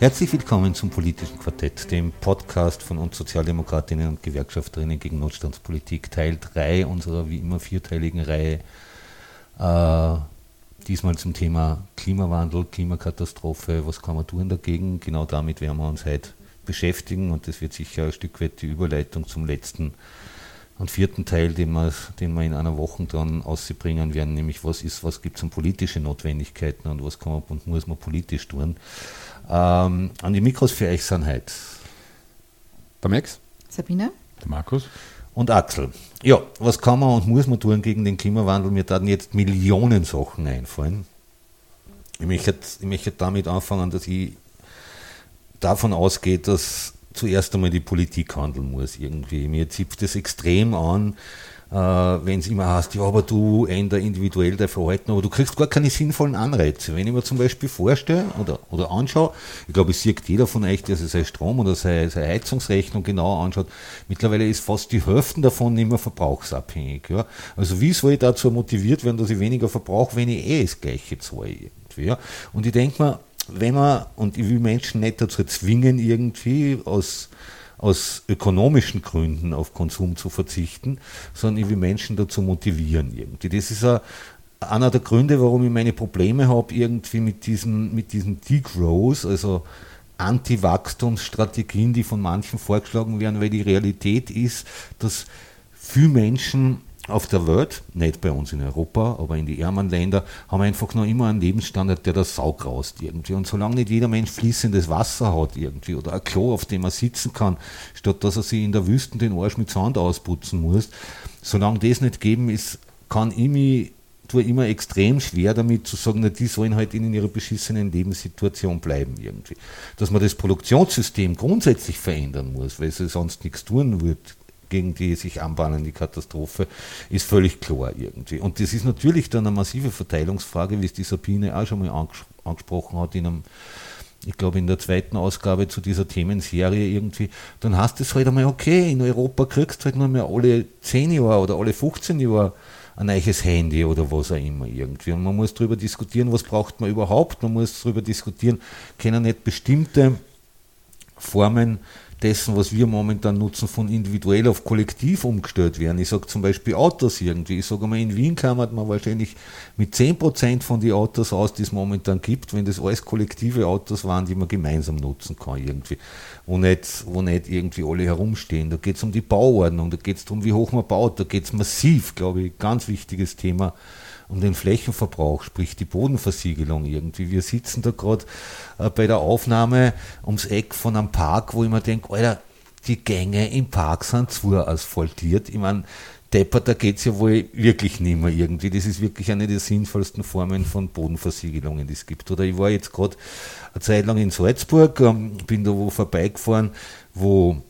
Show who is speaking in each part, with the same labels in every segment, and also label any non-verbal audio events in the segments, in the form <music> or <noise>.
Speaker 1: Herzlich willkommen zum Politischen Quartett, dem Podcast von uns Sozialdemokratinnen und Gewerkschafterinnen gegen Notstandspolitik, Teil 3 unserer wie immer vierteiligen Reihe. Äh, diesmal zum Thema Klimawandel, Klimakatastrophe, was kann man tun dagegen? Genau damit werden wir uns heute beschäftigen und das wird sicher ein Stück weit die Überleitung zum letzten und vierten Teil, den wir, den wir in einer Woche dann ausbringen werden, nämlich was ist, was gibt es an politische Notwendigkeiten und was kann man und muss man politisch tun. Ähm, an die Mikros für euch sind heute
Speaker 2: der Max,
Speaker 3: Sabine,
Speaker 2: der Markus
Speaker 1: und Axel. Ja, was kann man und muss man tun gegen den Klimawandel? Mir werden jetzt Millionen Sachen einfallen. Ich möchte, ich möchte damit anfangen, dass ich davon ausgehe, dass zuerst einmal die Politik handeln muss irgendwie. Mir zipft das extrem an, äh, wenn es immer heißt, ja, aber du änder individuell dein Verhalten, aber du kriegst gar keine sinnvollen Anreize. Wenn ich mir zum Beispiel vorstelle oder, oder anschaue, ich glaube, es sieht jeder von euch, der sich sein Strom oder seine, seine Heizungsrechnung genauer anschaut, mittlerweile ist fast die Hälfte davon nicht mehr verbrauchsabhängig. Ja? Also wie soll ich dazu motiviert werden, dass ich weniger verbrauche, wenn ich eh das Gleiche zahle irgendwie. Ja? Und ich denke mir, wenn man, und ich will Menschen nicht dazu zwingen, irgendwie aus aus ökonomischen Gründen auf Konsum zu verzichten, sondern ich will Menschen dazu motivieren irgendwie. Das ist einer der Gründe, warum ich meine Probleme habe irgendwie mit diesen, mit diesen Degrowth, also Anti-Wachstumsstrategien, die von manchen vorgeschlagen werden, weil die Realität ist, dass viele Menschen auf der Welt, nicht bei uns in Europa, aber in die ärmeren Länder, haben einfach noch immer einen Lebensstandard, der das Sau graust irgendwie. Und solange nicht jeder Mensch fließendes Wasser hat irgendwie oder ein Klo, auf dem er sitzen kann, statt dass er sich in der Wüste den Arsch mit Sand ausputzen muss, solange das nicht geben ist, kann ich mich tue immer extrem schwer damit zu sagen, na, die sollen halt in ihrer beschissenen Lebenssituation bleiben irgendwie. Dass man das Produktionssystem grundsätzlich verändern muss, weil sie sonst nichts tun wird, gegen die sich anbahnende Katastrophe, ist völlig klar irgendwie. Und das ist natürlich dann eine massive Verteilungsfrage, wie es die Sabine auch schon mal angesprochen hat in einem ich glaube in der zweiten Ausgabe zu dieser Themenserie irgendwie, dann hast du es halt einmal, okay, in Europa kriegst du halt nur mehr alle 10 Jahre oder alle 15 Jahre ein neues Handy oder was auch immer irgendwie. Und man muss darüber diskutieren, was braucht man überhaupt, man muss darüber diskutieren, können nicht bestimmte Formen dessen, was wir momentan nutzen, von individuell auf kollektiv umgestellt werden. Ich sage zum Beispiel Autos irgendwie. Ich sage mal, in Wien kann man wahrscheinlich mit 10% von den Autos aus, die es momentan gibt, wenn das alles kollektive Autos waren, die man gemeinsam nutzen kann irgendwie. Wo nicht, wo nicht irgendwie alle herumstehen. Da geht es um die Bauordnung, da geht es darum, wie hoch man baut, da geht es massiv, glaube ich, ganz wichtiges Thema um den Flächenverbrauch, sprich die Bodenversiegelung irgendwie. Wir sitzen da gerade äh, bei der Aufnahme ums Eck von einem Park, wo ich mir denke, Alter, die Gänge im Park sind zwar asphaltiert. Ich meine, Depper, da geht es ja wohl wirklich nicht mehr irgendwie. Das ist wirklich eine der sinnvollsten Formen von Bodenversiegelungen, die es gibt. Oder ich war jetzt gerade eine Zeit lang in Salzburg, ähm, bin da wo vorbeigefahren, wo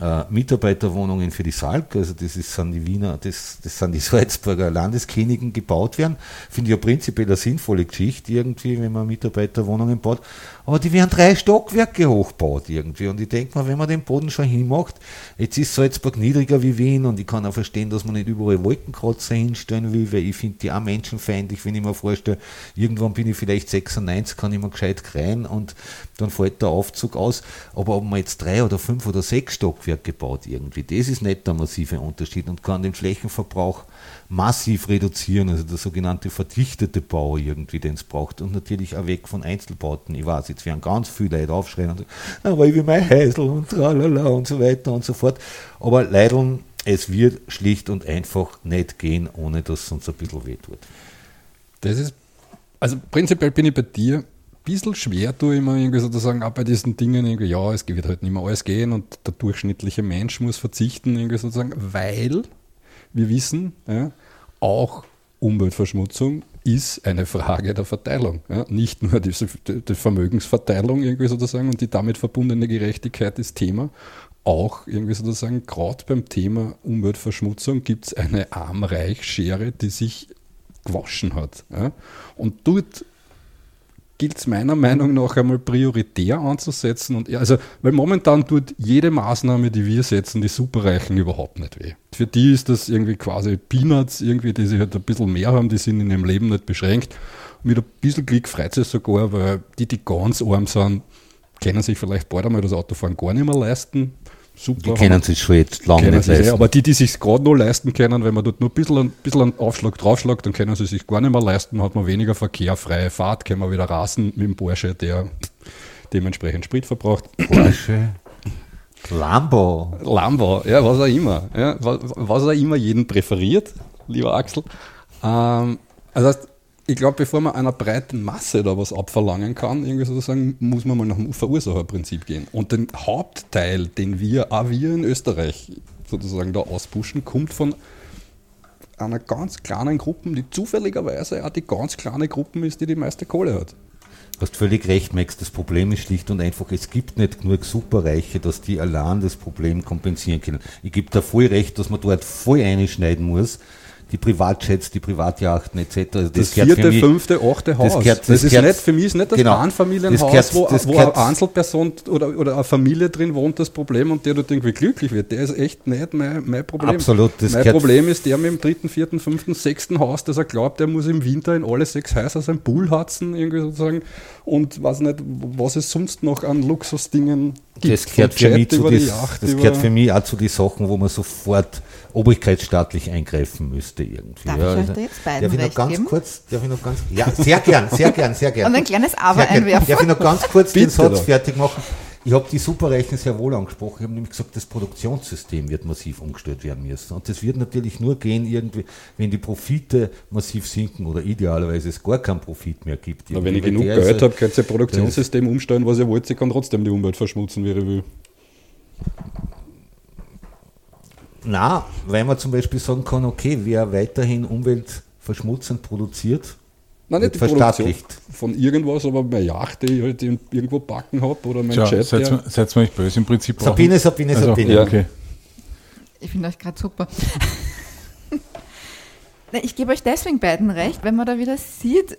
Speaker 1: äh, Mitarbeiterwohnungen für die Salk, also das ist, sind die Wiener, das, das sind die <laughs> Salzburger Landeskliniken gebaut werden. Finde ich ja prinzipiell eine sinnvolle Geschichte irgendwie, wenn man Mitarbeiterwohnungen baut. Aber die werden drei Stockwerke hochgebaut irgendwie. Und ich denke mal, wenn man den Boden schon hinmacht, jetzt ist Salzburg niedriger wie Wien und ich kann auch verstehen, dass man nicht überall Wolkenkratzer hinstellen will, weil ich finde die auch menschenfeindlich, wenn ich mir vorstelle, irgendwann bin ich vielleicht 96, kann ich mir gescheit kreien und dann fällt der Aufzug aus. Aber ob man jetzt drei oder fünf oder sechs Stockwerke baut irgendwie, das ist nicht der massive Unterschied und kann den Flächenverbrauch massiv reduzieren, also der sogenannte verdichtete Bau irgendwie, den es braucht und natürlich auch weg von Einzelbauten. Ich weiß, jetzt werden ganz viele Leute aufschreien und sagen, aber ich will mein Häusl und tralala und so weiter und so fort. Aber leider, es wird schlicht und einfach nicht gehen, ohne dass es uns ein bisschen wehtut.
Speaker 2: Das ist, also prinzipiell bin ich bei dir, bisschen schwer tue ich mir irgendwie sozusagen auch bei diesen Dingen irgendwie, ja, es wird halt nicht mehr alles gehen und der durchschnittliche Mensch muss verzichten, irgendwie sozusagen, weil wir wissen, ja, auch Umweltverschmutzung ist eine Frage der Verteilung. Ja. Nicht nur die, die, Vermögensverteilung irgendwie sozusagen und die damit verbundene Gerechtigkeit ist Thema, auch irgendwie sozusagen, gerade beim Thema Umweltverschmutzung gibt es eine Arm-Reich-Schere, die sich gewaschen hat. Ja? Und dort gilt es meiner Meinung nach einmal prioritär anzusetzen. Und also, weil momentan tut jede Maßnahme, die wir setzen, die Superreichen überhaupt nicht weh. Für die ist das irgendwie quasi Peanuts, irgendwie, die sie halt ein bisschen mehr haben, die sind in ihrem Leben nicht beschränkt. Mit ein bisschen Glück freut es sogar, weil die, die ganz arm sind, können sich vielleicht bald einmal das Autofahren gar nicht mehr leisten
Speaker 1: super. Die kennen sich schon jetzt lange nicht leisten.
Speaker 2: aber die, die sich gerade noch leisten können, wenn man dort nur ein bisschen, ein bisschen einen Aufschlag draufschlägt, dann können sie sich gar nicht mehr leisten, hat man weniger Verkehr, freie Fahrt, können wir wieder rasen mit dem Porsche, der dementsprechend Sprit verbraucht.
Speaker 1: Porsche. Lambo.
Speaker 2: Lambo, ja, was auch immer. Ja, was, was auch immer jeden präferiert, lieber Axel. Ähm, also ich glaube, bevor man einer breiten Masse da was abverlangen kann, irgendwie sozusagen, muss man mal nach dem Verursacherprinzip gehen. Und den Hauptteil, den wir, auch wir in Österreich sozusagen da auspushen, kommt von einer ganz kleinen Gruppe, die zufälligerweise auch die ganz kleine Gruppe ist, die die meiste Kohle hat.
Speaker 1: Du hast völlig recht, Max. Das Problem ist schlicht und einfach, es gibt nicht genug Superreiche, dass die allein das Problem kompensieren können. Ich gebe da voll recht, dass man dort voll einschneiden muss die Privatjets, die Privatjachten etc.
Speaker 2: Das, das vierte, mich, fünfte, achte Haus. Das, gehört, das, das ist gehört, nicht, für mich ist nicht das genau, Bahnfamilienhaus, gehört, wo, wo eine Einzelperson oder, oder eine Familie drin wohnt, das Problem und der dort irgendwie glücklich wird. Der ist echt nicht mein, mein Problem.
Speaker 1: Absolut.
Speaker 2: mein Problem ist der mit dem dritten, vierten, fünften, sechsten Haus, dass er glaubt, er muss im Winter in alle sechs Häuser sein Pool hatzen, irgendwie sozusagen. Und weiß nicht, was es sonst noch an Luxusdingen.
Speaker 1: Das gehört, für mich, zu die, Yacht, das gehört für mich auch zu den Sachen, wo man sofort obrigkeitsstaatlich eingreifen müsste irgendwie.
Speaker 3: Darf ja, ich also, jetzt beiden darf ich
Speaker 1: noch ganz
Speaker 3: geben?
Speaker 1: kurz, darf ich noch ganz, ja, sehr gern, sehr gern, sehr <laughs> gern.
Speaker 3: Und ein kleines Aber einwerfen.
Speaker 1: Darf ich noch ganz kurz den Satz doch. fertig machen? Ich habe die Superreichen sehr wohl angesprochen. Ich habe nämlich gesagt, das Produktionssystem wird massiv umgestellt werden müssen. Und das wird natürlich nur gehen, irgendwie, wenn die Profite massiv sinken oder idealerweise es gar keinen Profit mehr gibt.
Speaker 2: Na, wenn ich genug Geld habe, könnt ihr Produktionssystem umstellen, was ihr wollt, sie kann trotzdem die Umwelt verschmutzen, wie ihr will.
Speaker 1: Na, weil man zum Beispiel sagen kann, okay, wer weiterhin umweltverschmutzend produziert,
Speaker 2: Nein, nicht die verstaatlicht. von irgendwas, aber meine Yacht, die ich halt irgendwo backen habe oder mein Tja, Chat.
Speaker 4: Seid, seid mir nicht böse im Prinzip.
Speaker 1: Sabine, Sabine, also, Sabine.
Speaker 3: Ja. Okay. Ich finde euch gerade super. <laughs> ich gebe euch deswegen beiden recht, wenn man da wieder sieht,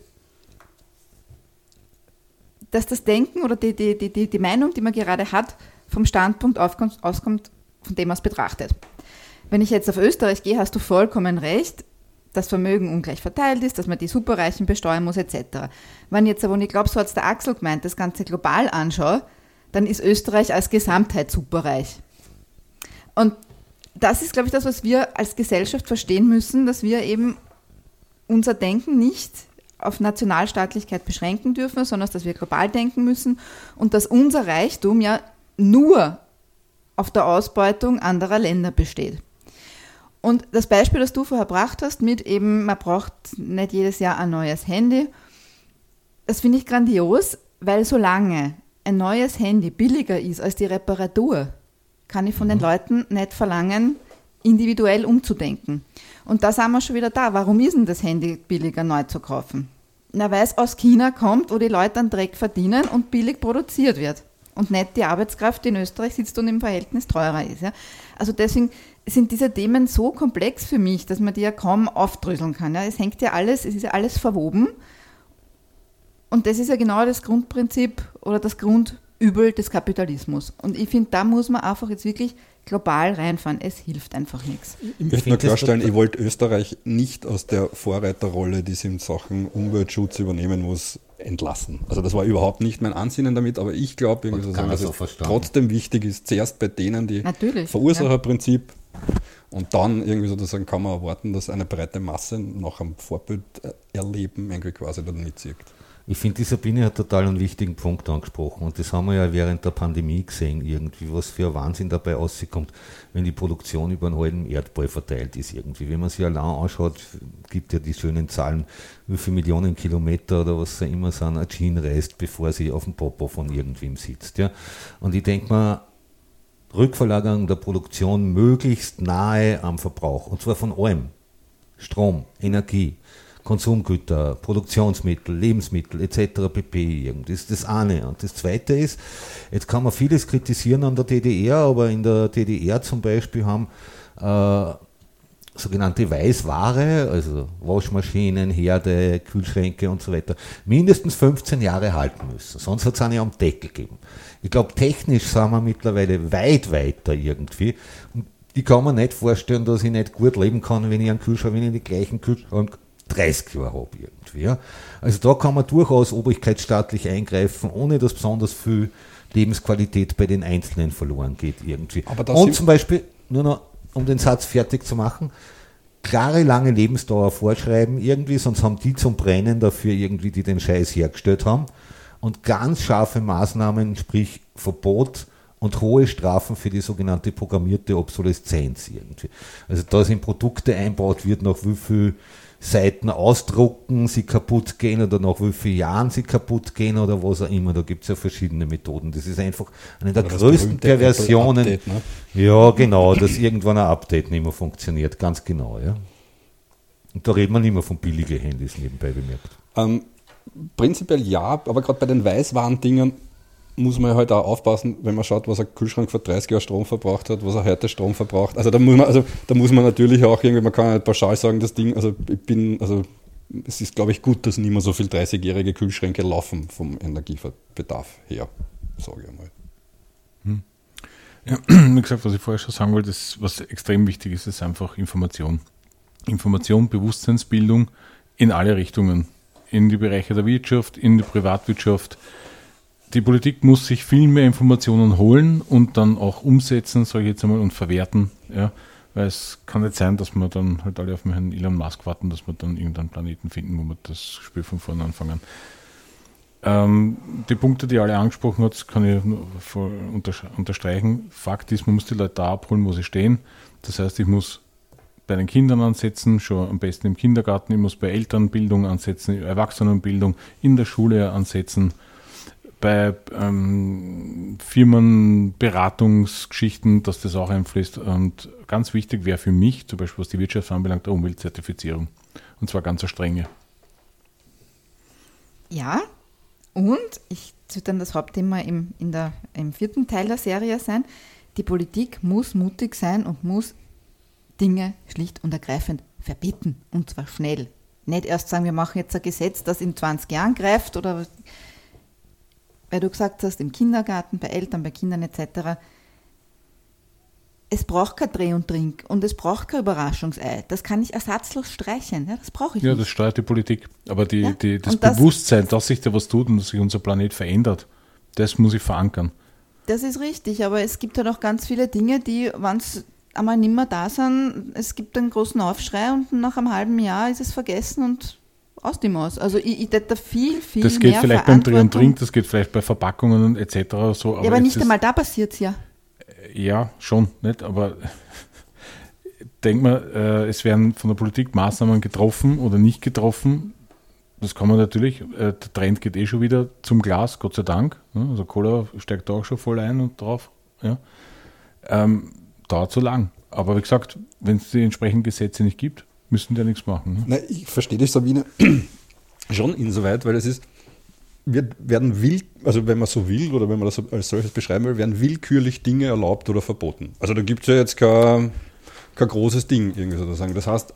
Speaker 3: dass das Denken oder die, die, die, die Meinung, die man gerade hat, vom Standpunkt aufkommt, auskommt, von dem man es betrachtet. Wenn ich jetzt auf Österreich gehe, hast du vollkommen recht das Vermögen ungleich verteilt ist, dass man die Superreichen besteuern muss, etc. Wenn jetzt aber, und ich glaube, so hat es der Axel gemeint, das Ganze global anschaue, dann ist Österreich als Gesamtheit superreich. Und das ist, glaube ich, das, was wir als Gesellschaft verstehen müssen, dass wir eben unser Denken nicht auf Nationalstaatlichkeit beschränken dürfen, sondern dass wir global denken müssen und dass unser Reichtum ja nur auf der Ausbeutung anderer Länder besteht. Und das Beispiel, das du vorher gebracht hast, mit eben, man braucht nicht jedes Jahr ein neues Handy, das finde ich grandios, weil solange ein neues Handy billiger ist als die Reparatur, kann ich von den mhm. Leuten nicht verlangen, individuell umzudenken. Und da sind wir schon wieder da. Warum ist denn das Handy billiger neu zu kaufen? Na, weil es aus China kommt, wo die Leute einen Dreck verdienen und billig produziert wird. Und nicht die Arbeitskraft, die in Österreich sitzt und im Verhältnis teurer ist. Ja? Also deswegen sind diese Themen so komplex für mich, dass man die ja kaum aufdröseln kann. Ja. Es hängt ja alles, es ist ja alles verwoben. Und das ist ja genau das Grundprinzip oder das Grundübel des Kapitalismus. Und ich finde, da muss man einfach jetzt wirklich global reinfahren. Es hilft einfach nichts.
Speaker 2: Ich möchte nur klarstellen, ich wollte Österreich nicht aus der Vorreiterrolle, die sie in Sachen Umweltschutz übernehmen muss, entlassen. Also das war überhaupt nicht mein Ansinnen damit, aber ich glaube, dass es trotzdem wichtig ist, zuerst bei denen, die
Speaker 3: Natürlich,
Speaker 2: Verursacherprinzip ja und dann irgendwie sozusagen kann man erwarten, dass eine breite Masse nach einem Vorbild äh, erleben irgendwie quasi dann mitzieht.
Speaker 1: Ich finde, die Sabine hat total einen wichtigen Punkt angesprochen und das haben wir ja während der Pandemie gesehen, irgendwie, was für ein Wahnsinn dabei rauskommt, wenn die Produktion über einen halben Erdball verteilt ist irgendwie. Wenn man sich allein anschaut, gibt ja die schönen Zahlen, wie viele Millionen Kilometer oder was auch immer sind, ein Jean reist, bevor sie auf dem Popo von irgendwem sitzt. Ja. Und ich denke mal, Rückverlagerung der Produktion möglichst nahe am Verbrauch. Und zwar von allem. Strom, Energie, Konsumgüter, Produktionsmittel, Lebensmittel etc. pp. Das ist das eine. Und das zweite ist, jetzt kann man vieles kritisieren an der DDR, aber in der DDR zum Beispiel haben äh, sogenannte Weißware, also Waschmaschinen, Herde, Kühlschränke und so weiter, mindestens 15 Jahre halten müssen. Sonst hat es eine am Deck gegeben. Ich glaube, technisch sind wir mittlerweile weit weiter irgendwie. Und ich kann mir nicht vorstellen, dass ich nicht gut leben kann, wenn ich einen Kühlschrank, wenn ich den gleichen Kühlschrank 30 Jahre habe irgendwie. Ja. Also da kann man durchaus obrigkeitsstaatlich eingreifen, ohne dass besonders viel Lebensqualität bei den Einzelnen verloren geht irgendwie. Und zum Beispiel, nur noch um den Satz fertig zu machen, klare, lange Lebensdauer vorschreiben, irgendwie, sonst haben die zum Brennen dafür irgendwie, die den Scheiß hergestellt haben. Und ganz scharfe Maßnahmen, sprich Verbot und hohe Strafen für die sogenannte programmierte Obsoleszenz irgendwie. Also da sind Produkte einbaut wird, nach wie viel Seiten ausdrucken, sie kaputt gehen oder nach wie vielen Jahren sie kaputt gehen oder was auch immer. Da gibt es ja verschiedene Methoden. Das ist einfach eine der größten Perversionen. Update, ne? Ja, genau, dass irgendwann ein Update nicht mehr funktioniert. Ganz genau, ja. Und da redet man mehr von billigen Handys nebenbei bemerkt.
Speaker 2: Ähm, prinzipiell ja, aber gerade bei den Weißwaren-Dingen muss man halt auch aufpassen, wenn man schaut, was ein Kühlschrank vor 30 Jahren Strom verbraucht hat, was er heute Strom verbraucht. Also da muss man, also da muss man natürlich auch irgendwie, man kann nicht pauschal sagen, das Ding, also ich bin, also es ist, glaube ich, gut, dass nicht mehr so viele 30-jährige Kühlschränke laufen vom Energiebedarf her, sage ich einmal.
Speaker 4: Hm. Ja, <clears throat> wie gesagt, was ich vorher schon sagen wollte, ist, was extrem wichtig ist, ist einfach Information. Information, Bewusstseinsbildung in alle Richtungen. In die Bereiche der Wirtschaft, in die Privatwirtschaft, die Politik muss sich viel mehr Informationen holen und dann auch umsetzen, sage ich jetzt einmal, und verwerten. Ja. Weil es kann nicht sein, dass wir dann halt alle auf den Herrn Elon Musk warten, dass wir dann irgendeinen Planeten finden, wo wir das Spiel von vorne anfangen. Ähm, die Punkte, die alle angesprochen hat, kann ich nur unterstreichen. Fakt ist, man muss die Leute da abholen, wo sie stehen. Das heißt, ich muss bei den Kindern ansetzen, schon am besten im Kindergarten, ich muss bei Elternbildung ansetzen, Erwachsenenbildung, in der Schule ansetzen bei ähm, Firmenberatungsgeschichten, dass das auch einfließt. Und ganz wichtig wäre für mich, zum Beispiel was die Wirtschaft anbelangt, der Umweltzertifizierung. Und zwar ganz strenge.
Speaker 3: Ja, und ich wird dann das Hauptthema im, in der, im vierten Teil der Serie sein. Die Politik muss mutig sein und muss Dinge schlicht und ergreifend verbieten. Und zwar schnell. Nicht erst sagen, wir machen jetzt ein Gesetz, das in 20 Jahren greift oder weil du gesagt hast, im Kindergarten, bei Eltern, bei Kindern etc., es braucht kein Dreh und Trink und es braucht kein Überraschungsei. Das kann ich ersatzlos streichen. Ja, das brauche ich
Speaker 4: ja,
Speaker 3: nicht.
Speaker 4: das steuert die Politik. Aber die, ja? die, das, das Bewusstsein, dass sich da was tut und dass sich unser Planet verändert, das muss ich verankern.
Speaker 3: Das ist richtig, aber es gibt halt auch ganz viele Dinge, die, wenn es einmal nicht mehr da sind, es gibt einen großen Aufschrei und nach einem halben Jahr ist es vergessen und aus dem Maus. Also ich, ich da viel, viel
Speaker 4: Das geht vielleicht beim Dreh und Trink, das geht vielleicht bei Verpackungen etc. So,
Speaker 3: aber ja, aber nicht einmal da passiert es ja.
Speaker 4: Ja, schon, nicht? Aber denk mal, äh, es werden von der Politik Maßnahmen getroffen oder nicht getroffen. Das kann man natürlich, äh, der Trend geht eh schon wieder zum Glas, Gott sei Dank. Ne? Also Cola steigt da auch schon voll ein und drauf. Ja. Ähm, dauert so lang. Aber wie gesagt, wenn es die entsprechenden Gesetze nicht gibt, müssen die ja nichts machen. Ne?
Speaker 2: Na, ich verstehe dich, Sabine, <clears throat> schon insoweit, weil es ist, wir werden will, also wenn man so will oder wenn man das als solches beschreiben will, werden willkürlich Dinge erlaubt oder verboten. Also da gibt es ja jetzt kein, kein großes Ding irgendwie sozusagen. Das heißt,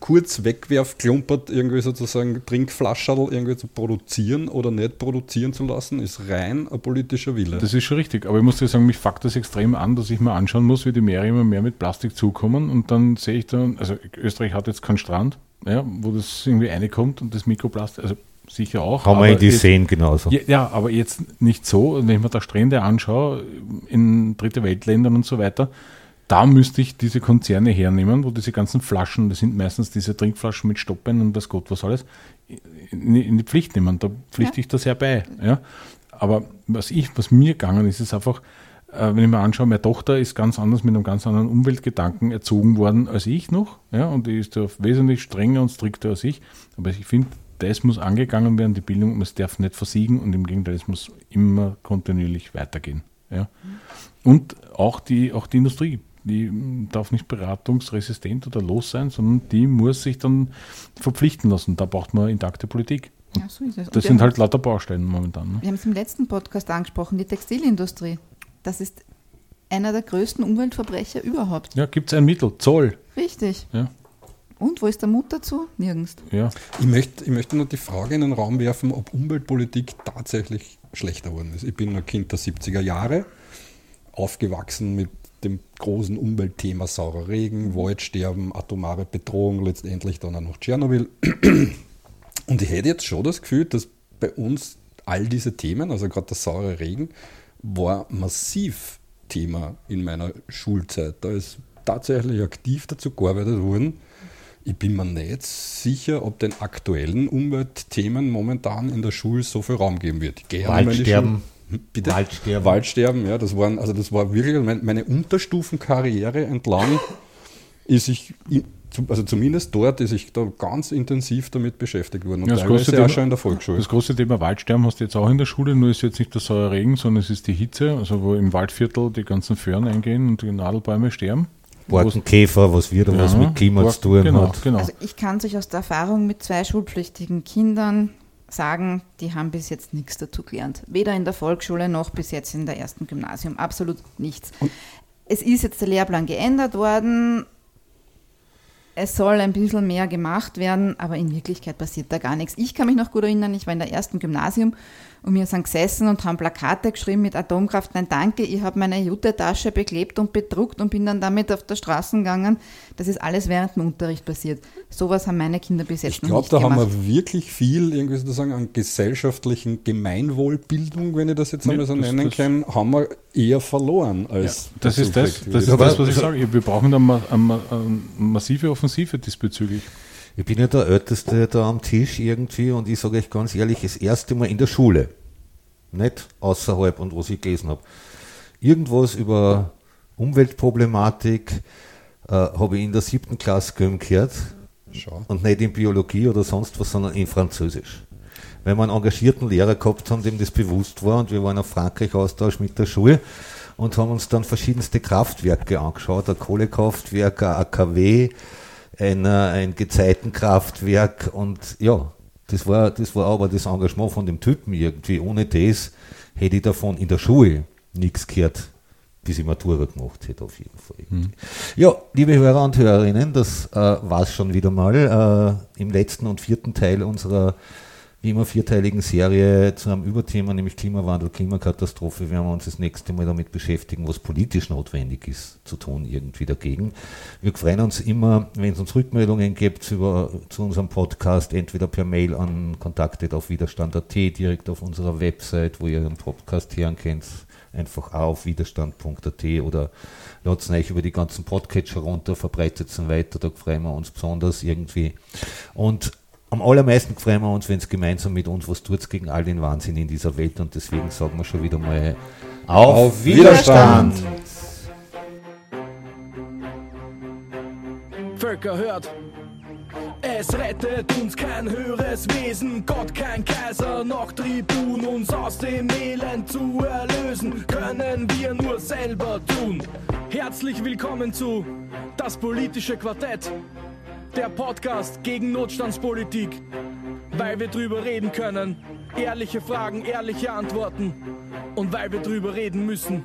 Speaker 2: kurz wegwerf, klumpert irgendwie sozusagen Trinkflascherl irgendwie zu produzieren oder nicht produzieren zu lassen, ist rein ein politischer Wille.
Speaker 4: Das ist schon richtig, aber ich muss dir sagen, mich fuckt das extrem an, dass ich mir anschauen muss, wie die Meere immer mehr mit Plastik zukommen und dann sehe ich dann, also Österreich hat jetzt keinen Strand, ja, wo das irgendwie reinkommt und das Mikroplastik, also sicher auch.
Speaker 1: Haben wir in die Seen genauso.
Speaker 4: Ja, ja, aber jetzt nicht so, wenn ich mir da Strände anschaue, in dritte Weltländern und so weiter, da müsste ich diese Konzerne hernehmen, wo diese ganzen Flaschen, das sind meistens diese Trinkflaschen mit Stoppen und das Gott was alles, in, die Pflicht nehmen. Da pflichte ja. ich das herbei. Ja? Aber was ich, was mir gegangen ist, ist einfach, äh, wenn ich mir anschaue, meine Tochter ist ganz anders mit einem ganz anderen Umweltgedanken erzogen worden als ich noch. Ja? Und die ist wesentlich strenger und strikter als ich. Aber ich finde, das muss angegangen werden, die Bildung, und es darf nicht versiegen und im Gegenteil, es muss immer kontinuierlich weitergehen. Ja? Und auch die, auch die Industrie die darf nicht beratungsresistent oder los sein, sondern die muss sich dann verpflichten lassen. Da braucht man intakte Politik.
Speaker 3: Ja, so ist es. Und
Speaker 4: Das sind halt lauter Baustellen momentan. Ne?
Speaker 3: Wir haben es im letzten Podcast angesprochen, die Textilindustrie. Das ist einer der größten Umweltverbrecher überhaupt.
Speaker 4: Ja, gibt es ein Mittel, Zoll.
Speaker 3: Richtig.
Speaker 4: Ja,
Speaker 3: Und wo ist der Mut dazu? Nirgends.
Speaker 4: ja.
Speaker 2: Ich möchte, ich möchte noch die Frage in den Raum werfen, ob Umweltpolitik tatsächlich schlechter geworden ist. Ich bin ein Kind der 70er Jahre, aufgewachsen mit dem großen Umweltthema saurer Regen, Waldsterben, atomare Bedrohung, letztendlich dann auch noch Tschernobyl. <clears throat> Und ich hätte jetzt schon das Gefühl, dass bei uns all diese Themen, also gerade der saure Regen, war massiv Thema in meiner Schulzeit. Da ist tatsächlich aktiv dazu gearbeitet worden. Ich bin mir nicht sicher, ob den aktuellen Umweltthemen momentan in der Schule so viel Raum geben wird. Ich gehe
Speaker 1: Waldsterben.
Speaker 2: Bitte?
Speaker 1: Waldsterben.
Speaker 2: Waldsterben, ja, das waren, also das war wirklich mein- meine Unterstufenkarriere entlang ist ich, also zumindest dort ist ich da ganz intensiv damit beschäftigt worden und
Speaker 4: Ja, das
Speaker 2: teilweise
Speaker 4: große
Speaker 2: auch
Speaker 4: Thema-
Speaker 2: schon in der Volksschule.
Speaker 4: Das große Thema Waldsterben hast du jetzt auch in der Schule, nur ist jetzt nicht der saure Regen, sondern es ist die Hitze, also wo im Waldviertel die ganzen Föhren eingehen und die Nadelbäume sterben.
Speaker 1: Borkenkäfer, was wieder was mit Klima zu tun
Speaker 4: genau,
Speaker 1: hat.
Speaker 4: Genau.
Speaker 3: Also ich kann sich aus der Erfahrung mit zwei schulpflichtigen Kindern sagen, die haben bis jetzt nichts dazu gelernt. Weder in der Volksschule noch bis jetzt in der ersten Gymnasium. Absolut nichts. Es ist jetzt der Lehrplan geändert worden. Es soll ein bisschen mehr gemacht werden, aber in Wirklichkeit passiert da gar nichts. Ich kann mich noch gut erinnern, ich war in der ersten Gymnasium und wir sind gesessen und haben Plakate geschrieben mit Atomkraft. Nein, danke, ich habe meine Jute-Tasche beklebt und bedruckt und bin dann damit auf der Straße gegangen. Das ist alles während dem Unterricht passiert. Sowas haben meine Kinder bis jetzt
Speaker 2: Ich
Speaker 3: noch
Speaker 2: glaube,
Speaker 3: nicht
Speaker 2: da
Speaker 3: gemacht.
Speaker 2: haben wir wirklich viel irgendwie sozusagen an gesellschaftlichen Gemeinwohlbildung, wenn ich das jetzt
Speaker 4: Ja,
Speaker 2: einmal so nennen
Speaker 4: das-
Speaker 2: kann, haben wir eher verloren
Speaker 4: Ja,
Speaker 2: als
Speaker 4: das ist das, das ist das, was ich sage. Wir brauchen da eine, eine massive Offensive diesbezüglich.
Speaker 1: Ich bin ja der Älteste da am Tisch irgendwie und ich sage euch ganz ehrlich, das erste Mal in der Schule, nicht außerhalb und was ich gelesen habe, irgendwas über Umweltproblematik äh, habe ich in der siebten Klasse gehört
Speaker 2: Schau.
Speaker 1: und nicht in Biologie oder sonst was, sondern in Französisch. Weil wir einen engagierten Lehrer gehabt haben, dem das bewusst war und wir waren auf Frankreich-Austausch mit der Schule und haben uns dann verschiedenste Kraftwerke angeschaut, ein Kohlekraftwerk, ein AKW, ein, äh, ein Gezeitenkraftwerk und ja, das war, das war aber das Engagement von dem Typen irgendwie. Ohne das hätte ich davon in der Schule nichts gehört, bis ich Matura gemacht hätte, auf jeden Fall. Ja, liebe Hörer und Hörerinnen, das äh, war es schon wieder mal äh, im letzten und vierten Teil unserer wie immer vierteiligen Serie zu einem Überthema, nämlich Klimawandel, Klimakatastrophe. werden wir uns das nächste Mal damit beschäftigen, was politisch notwendig ist zu tun, irgendwie dagegen. Wir freuen uns immer, wenn es uns Rückmeldungen gibt über, zu unserem Podcast, entweder per Mail an kontaktet auf widerstand.at, direkt auf unserer Website, wo ihr den Podcast hören könnt, einfach auf widerstand.at oder ladet euch über die ganzen Podcatcher runter, verbreitet es weiter, da freuen wir uns besonders irgendwie. Und am allermeisten freuen wir uns, wenn es gemeinsam mit uns was tut gegen all den Wahnsinn in dieser Welt und deswegen sagen wir schon wieder mal auf,
Speaker 2: Auf
Speaker 1: Widerstand.
Speaker 2: Widerstand.
Speaker 5: Völker hört. Es rettet uns kein höheres Wesen, Gott kein Kaiser, noch Tribun, uns aus dem Elend zu erlösen, können wir nur selber tun. Herzlich willkommen zu Das politische Quartett, der Podcast gegen Notstandspolitik, weil wir drüber reden können, ehrliche Fragen, ehrliche Antworten. Und weil wir drüber reden müssen.